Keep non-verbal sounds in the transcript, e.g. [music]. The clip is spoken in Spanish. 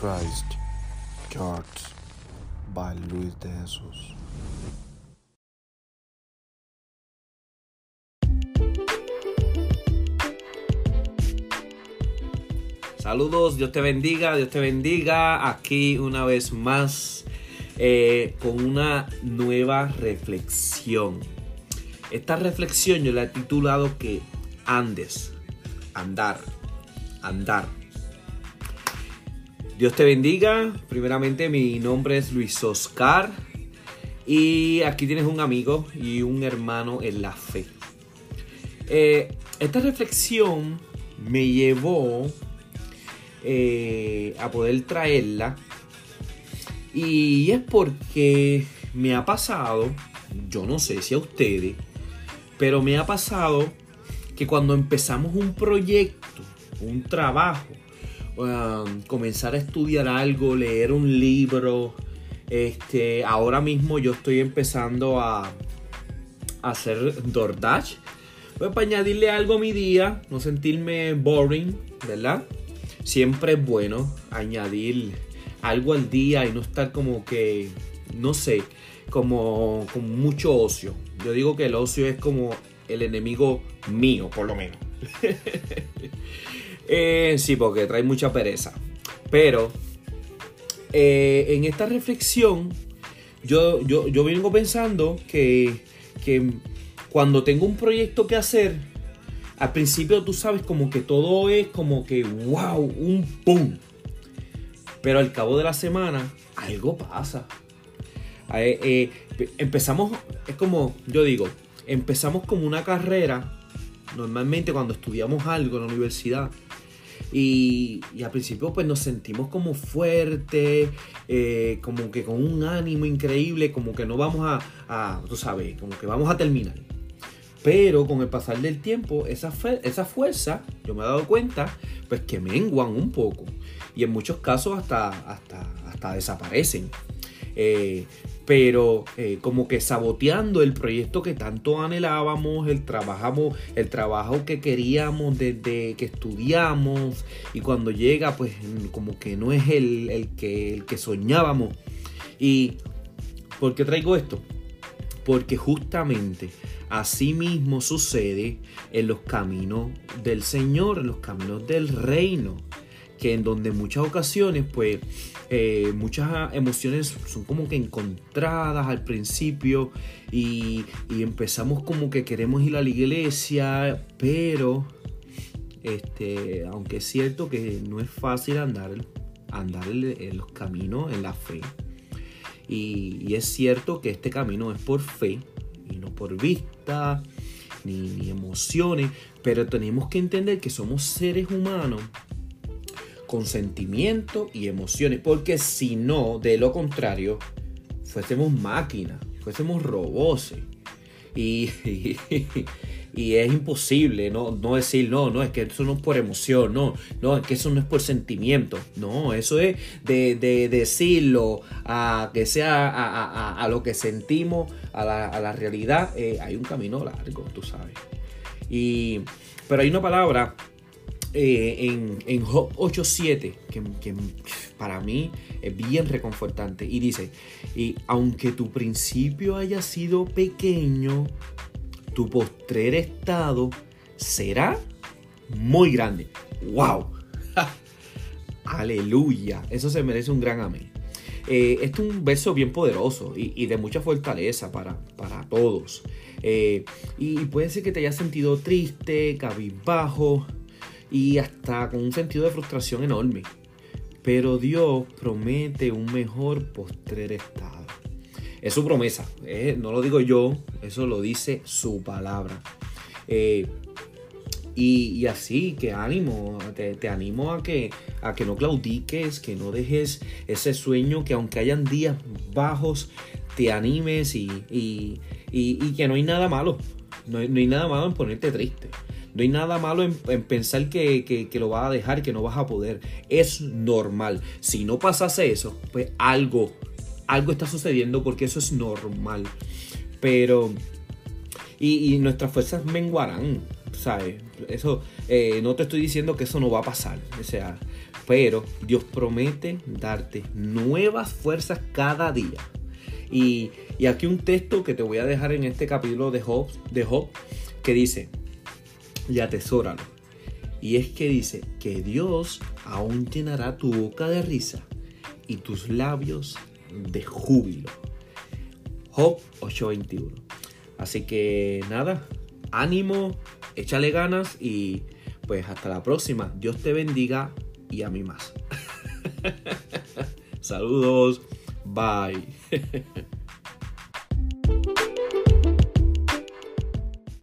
Christ Church by Luis de Jesús. Saludos, Dios te bendiga, Dios te bendiga. Aquí una vez más eh, con una nueva reflexión. Esta reflexión yo la he titulado que andes, andar, andar. Dios te bendiga. Primeramente mi nombre es Luis Oscar y aquí tienes un amigo y un hermano en la fe. Eh, esta reflexión me llevó eh, a poder traerla. Y es porque me ha pasado, yo no sé si a ustedes, pero me ha pasado que cuando empezamos un proyecto, un trabajo, um, comenzar a estudiar algo, leer un libro, este, ahora mismo yo estoy empezando a, a hacer DoorDash. Pues para añadirle algo a mi día, no sentirme boring, ¿verdad? siempre es bueno añadir algo al día y no estar como que, no sé, como con mucho ocio. Yo digo que el ocio es como el enemigo mío, por lo menos. [laughs] Eh, sí, porque trae mucha pereza. Pero eh, en esta reflexión, yo, yo, yo vengo pensando que, que cuando tengo un proyecto que hacer, al principio tú sabes como que todo es como que wow, un pum. Pero al cabo de la semana algo pasa. Eh, empezamos, es como, yo digo, empezamos como una carrera, normalmente cuando estudiamos algo en la universidad. Y, al principio pues nos sentimos como fuertes, eh, como que con un ánimo increíble, como que no vamos a, tú sabes, como que vamos a terminar. Pero con el pasar del tiempo, esa, esa fuerza, yo me he dado cuenta, pues que menguan un poco. Y en muchos casos hasta, hasta, hasta desaparecen. Eh, pero eh, como que saboteando el proyecto que tanto anhelábamos, el, trabajamos, el trabajo que queríamos desde que estudiamos y cuando llega pues como que no es el, el, que, el que soñábamos. ¿Y por qué traigo esto? Porque justamente así mismo sucede en los caminos del Señor, en los caminos del reino. Que en donde muchas ocasiones, pues, eh, muchas emociones son como que encontradas al principio y, empezamos como que queremos ir a la iglesia, pero, este, aunque es cierto que no es fácil andar, andar en los caminos en la fe, y, es cierto que este camino es por fe y no por vista ni, emociones, pero tenemos que entender que somos seres humanos con sentimientos y emociones, porque si no, de lo contrario, fuésemos máquinas, fuésemos robots. Y, [laughs] y es imposible no, no decir, no, no, es que eso no es por emoción, no, no, es que eso no es por sentimiento, no, eso es de, decirlo a que sea a, lo que sentimos, a la, realidad, eh, hay un camino largo, tú sabes. Y, pero hay una palabra eh, en, en Job 8.7 que, que, para mí es bien reconfortante y dice, y aunque tu principio haya sido pequeño, tu postrer estado será muy grande. ¡Wow! [laughs] Aleluya. Eso se merece un gran amén. Eh, este es un verso bien poderoso y, de mucha fortaleza para, para todos. Eh, y puede ser que te hayas sentido triste, cabizbajo y hasta con un sentido de frustración enorme. Pero Dios promete un mejor postrer estado. Es su promesa, eh, no lo digo yo, eso lo dice su palabra. Eh, y, así, que ánimo, te, animo a que, a que no claudiques, que no dejes ese sueño, que aunque hayan días bajos, te animes y, que no hay nada malo. No hay, nada malo en ponerte triste. No hay nada malo en, pensar que, que, lo vas a dejar, que no vas a poder. Es normal. Si no pasase eso, pues algo algo está sucediendo porque eso es normal. Pero, y, nuestras fuerzas menguarán, ¿sabes? Eso, eh, no te estoy diciendo que eso no va a pasar, o sea, pero Dios promete darte nuevas fuerzas cada día. Y, y, aquí un texto que te voy a dejar en este capítulo de Job, de Job que dice, y atesóralo. Y es que dice que Dios aún llenará tu boca de risa y tus labios de júbilo. Job 8:21. Así que nada, ánimo, échale ganas y pues hasta la próxima. Dios te bendiga y a mí más. [laughs] Saludos. Bye. [laughs]